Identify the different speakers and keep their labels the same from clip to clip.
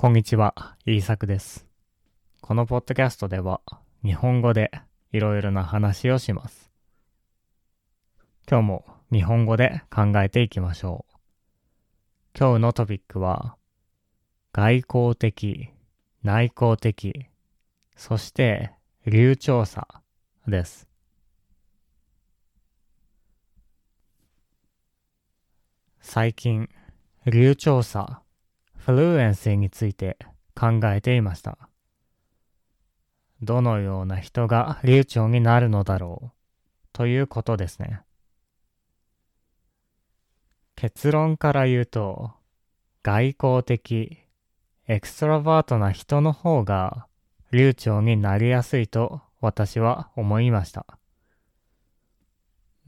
Speaker 1: こんにちは、イーサクです。このポッドキャストでは、日本語でいろいろな話をします。今日も日本語で考えていきましょう。今日のトピックは、外交的、内向的、そして流暢さです。最近、流暢さ、フルエンシーについて考えていました。どのような人が流暢になるのだろう？ということですね。結論から言うと、外交的、エクストラバートな人の方が流暢になりやすいと私は思いました。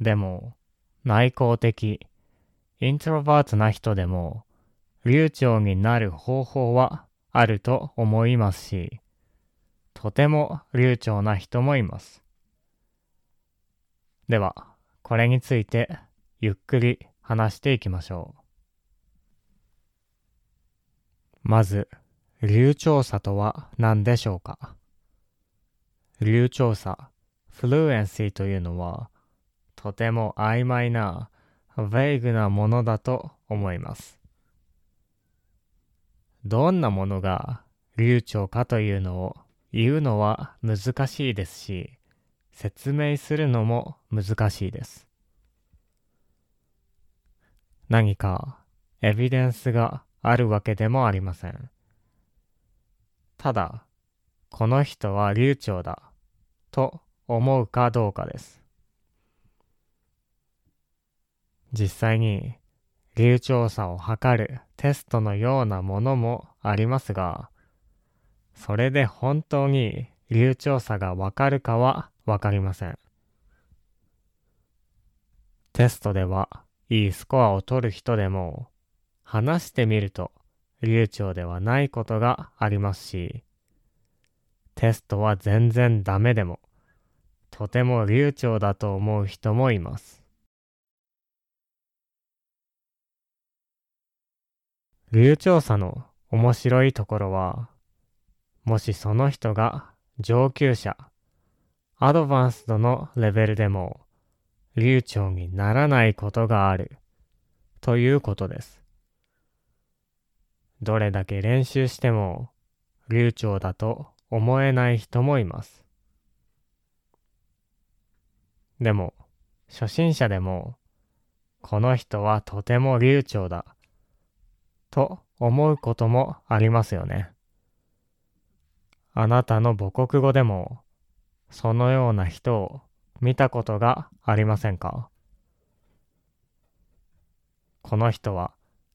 Speaker 1: でも、内向的、イントロバートな人でも流暢になる方法はあると思いますし、とても流暢な人もいます。では、これについてゆっくり話していきましょう。まず、流暢さとは何でしょうか？流暢さ、フルエンシーというのは、とても曖昧な、ベイグなものだと思います。どんなものが流暢かというのを言うのは難しいですし、説明するのも難しいです。何かエビデンスがあるわけでもありません。ただ、この人は流暢だと思うかどうかです。実際に流暢さを測るテストのようなものもありますが、それで本当に流暢さがわかるかはわかりません。テストではいいスコアを取る人でも、話してみると流暢ではないことがありますし、テストは全然ダメでも、とても流暢だと思う人もいます。流暢さの面白いところは、もしその人が上級者、アドバンスドのレベルでも流暢にならないことがあるということです。どれだけ練習しても流暢だと思えない人もいます。でも、初心者でも、この人はとても流暢だと思うこともありますよね。あなたの母国語でもそのような人を見たことがありませんか？この人は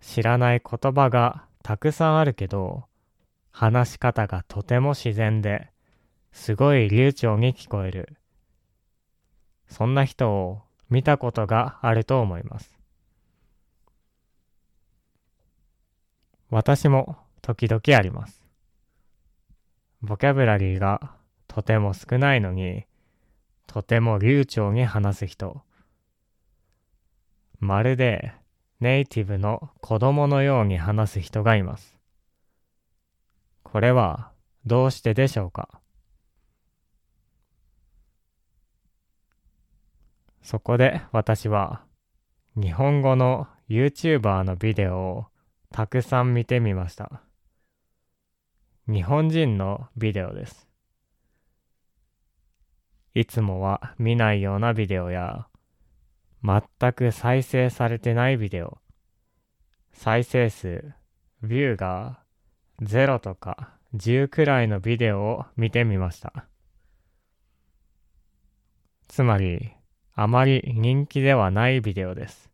Speaker 1: 知らない言葉がたくさんあるけど話し方がとても自然ですごい流暢に聞こえる。そんな人を見たことがあると思います。私も時々あります。ボキャブラリーがとても少ないのに、とても流暢に話す人。まるでネイティブの子供のように話す人がいます。これはどうしてでしょうか？そこで私は日本語の YouTuber のビデオをたくさん見てみました。日本人のビデオです。いつもは見ないようなビデオや、全く再生されてないビデオ、再生数、ビューが0とか10くらいのビデオを見てみました。つまり、あまり人気ではないビデオです。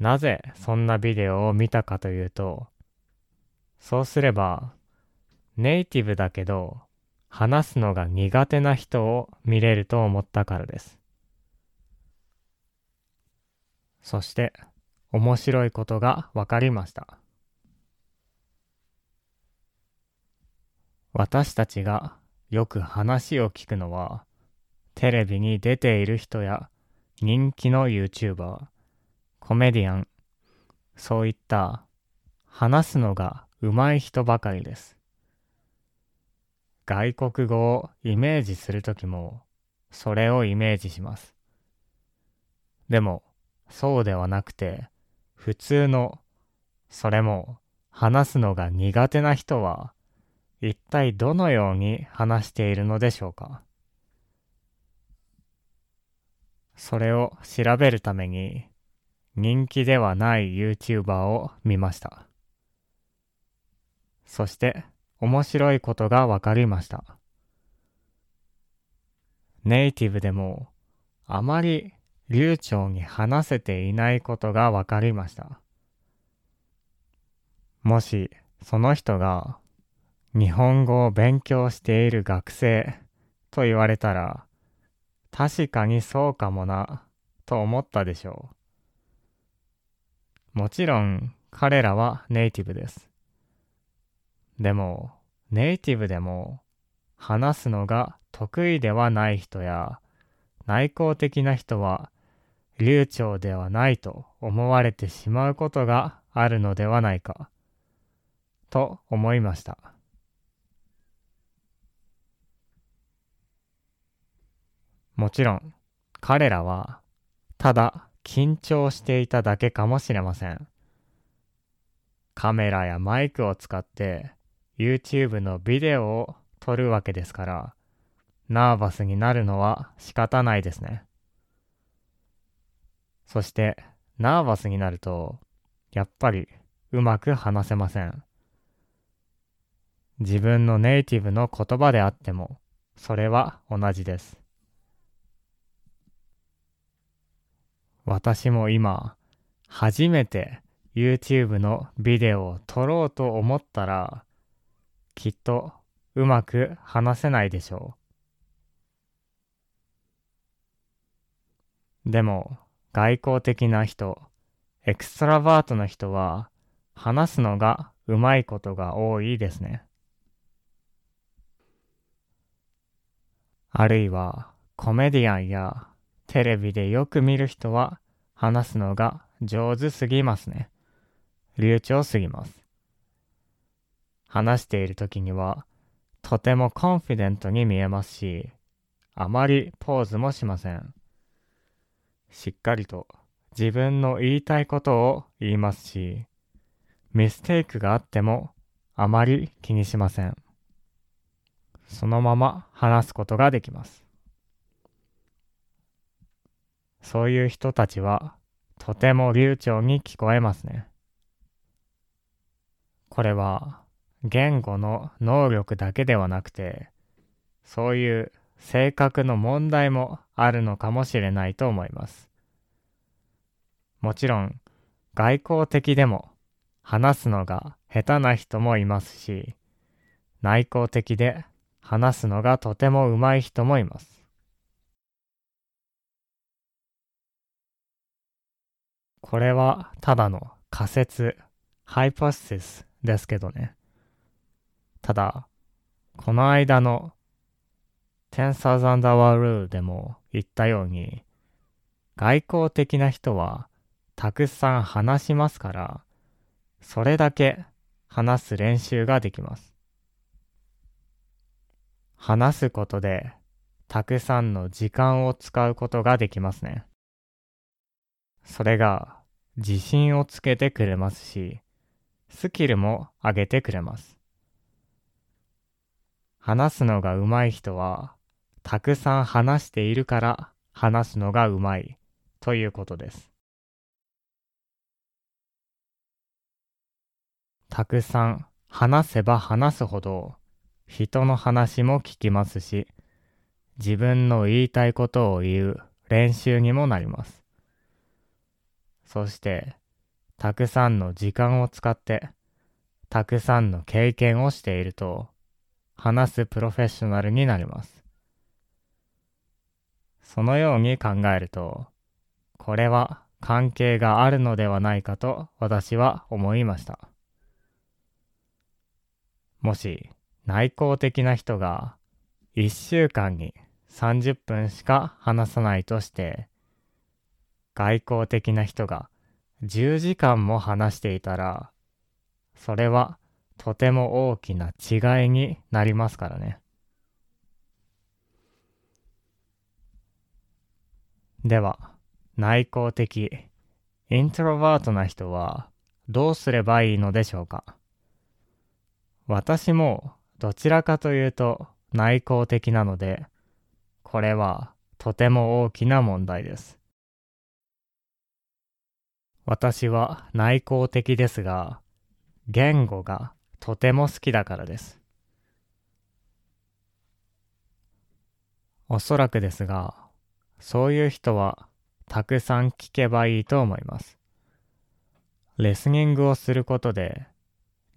Speaker 1: なぜそんなビデオを見たかというと、そうすれば、ネイティブだけど、話すのが苦手な人を見れると思ったからです。そして、面白いことが分かりました。私たちがよく話を聞くのは、テレビに出ている人や人気の YouTuber、コメディアン、そういった話すのが上手い人ばかりです。外国語をイメージするときも、それをイメージします。でも、そうではなくて、普通の、それも話すのが苦手な人は、一体どのように話しているのでしょうかそれを調べるために人気ではない YouTuber を見ました。そして面白いことがわかりました。ネイティブでもあまり流暢に話せていないことがわかりました。もしその人が日本語を勉強している学生と言われたら確かにそうかもなと思ったでしょう。もちろん彼らはネイティブです。でもネイティブでも話すのが得意ではない人や内向的な人は流暢ではないと思われてしまうことがあるのではないかと思いました。もちろん彼らはただ緊張していただけかもしれません。カメラやマイクを使って YouTube のビデオを撮るわけですから、ナーバスになるのは仕方ないですね。そして、ナーバスになると、やっぱりうまく話せません。自分のネイティブの言葉であっても、それは同じです。私も今、初めて YouTube のビデオを撮ろうと思ったら、きっとうまく話せないでしょう。でも、外交的な人、エクストラバートの人は、話すのがうまいことが多いですね。あるいは、コメディアンやテレビでよく見る人は、話すのが上手すぎますね。流暢すぎます。話している時には、とてもコンフィデントに見えますし、あまりポーズもしません。しっかりと自分の言いたいことを言いますし、ミステイクがあってもあまり気にしません。そのまま話すことができます。そういう人たちはとても流暢に聞こえますね。これは言語の能力だけではなくて、そういう性格の問題もあるのかもしれないと思います。もちろん、外交的でも話すのが下手な人もいますし、内向的で話すのがとても上手い人もいます。これはただの仮説、ハイポシスですけどね。ただ、この間の10,000 Hour Rule でも言ったように、外交的な人はたくさん話しますから、それだけ話す練習ができます。話すことでたくさんの時間を使うことができますね。それが自信をつけてくれますし、スキルも上げてくれます。話すのが上手い人は、たくさん話しているから話すのが上手いということです。たくさん話せば話すほど人の話も聞きますし、自分の言いたいことを言う練習にもなります。そして、たくさんの時間を使って、たくさんの経験をしていると、話すプロフェッショナルになります。そのように考えると、これは関係があるのではないかと私は思いました。もし内向的な人が1週間に30分しか話さないとして、外交的な人が10時間も話していたら、それはとても大きな違いになりますからね。では、内向的、イントロバートな人はどうすればいいのでしょうか私もどちらかというと内向的なので、これはとても大きな問題です。私は内向的ですが、言語がとても好きだからです。おそらくですが、そういう人はたくさん聞けばいいと思います。レスニングをすることで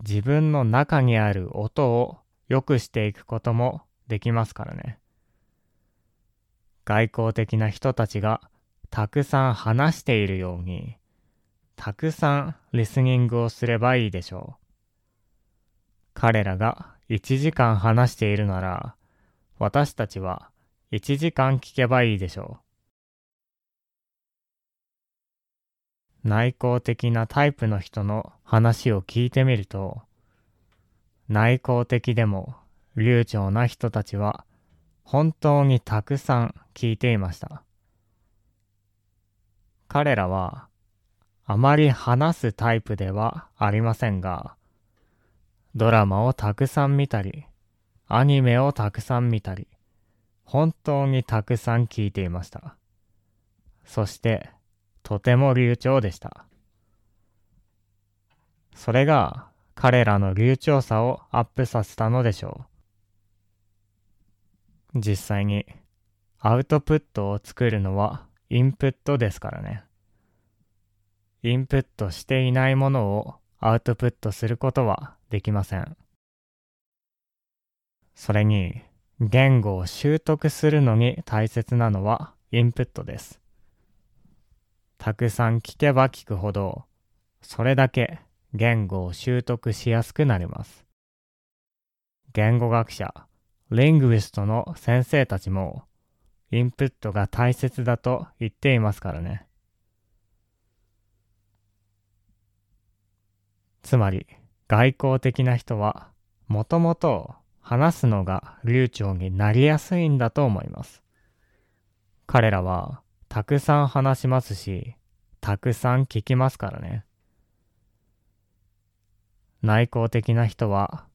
Speaker 1: 自分の中にある音を良くしていくこともできますからね。外交的な人たちがたくさん話しているように、たくさんリスニングをすればいいでしょう。彼らが1時間話しているなら、私たちは1時間聞けばいいでしょう。内向的なタイプの人の話を聞いてみると、内向的でも流暢な人たちは本当にたくさん聞いていました。彼らはあまり話すタイプではありませんが、ドラマをたくさん見たり、アニメをたくさん見たり、本当にたくさん聞いていました。そして、とても流暢でした。それが彼らの流暢さをアップさせたのでしょう。実際にアウトプットを作るのはインプットですからね。インプットしていないものをアウトプットすることはできません。それに言語を習得するのに大切なのはインプットです。たくさん聞けば聞くほど、それだけ言語を習得しやすくなります。言語学者、リングウィストの先生たちも、インプットが大切だと言っていますからね。つまり、外交的な人は、もともと話すのが流暢になりやすいんだと思います。彼らはたくさん話しますし、たくさん聞きますからね。内向的な人は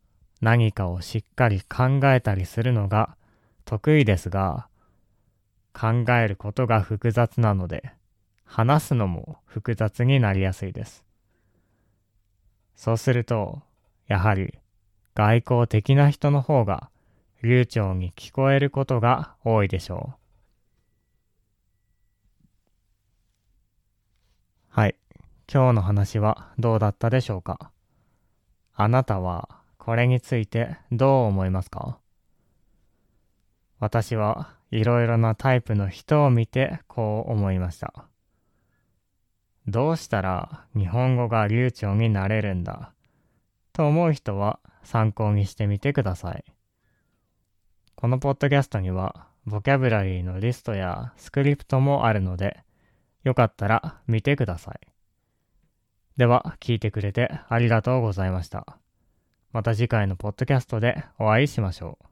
Speaker 1: 何かをしっかり考えたりするのが得意ですが、考えることが複雑なので、話すのも複雑になりやすいです。そうすると、やはり外交的な人の方が流暢に聞こえることが多いでしょう。はい。今日の話はどうだったでしょうか？あなたはこれについてどう思いますか？私はいろいろなタイプの人を見てこう思いました。どうしたら日本語が流暢になれるんだと思う人は参考にしてみてください。このポッドキャストにはボキャブラリーのリストやスクリプトもあるのでよかったら見てください。では、聞いてくれてありがとうございました。また次回のポッドキャストでお会いしましょう。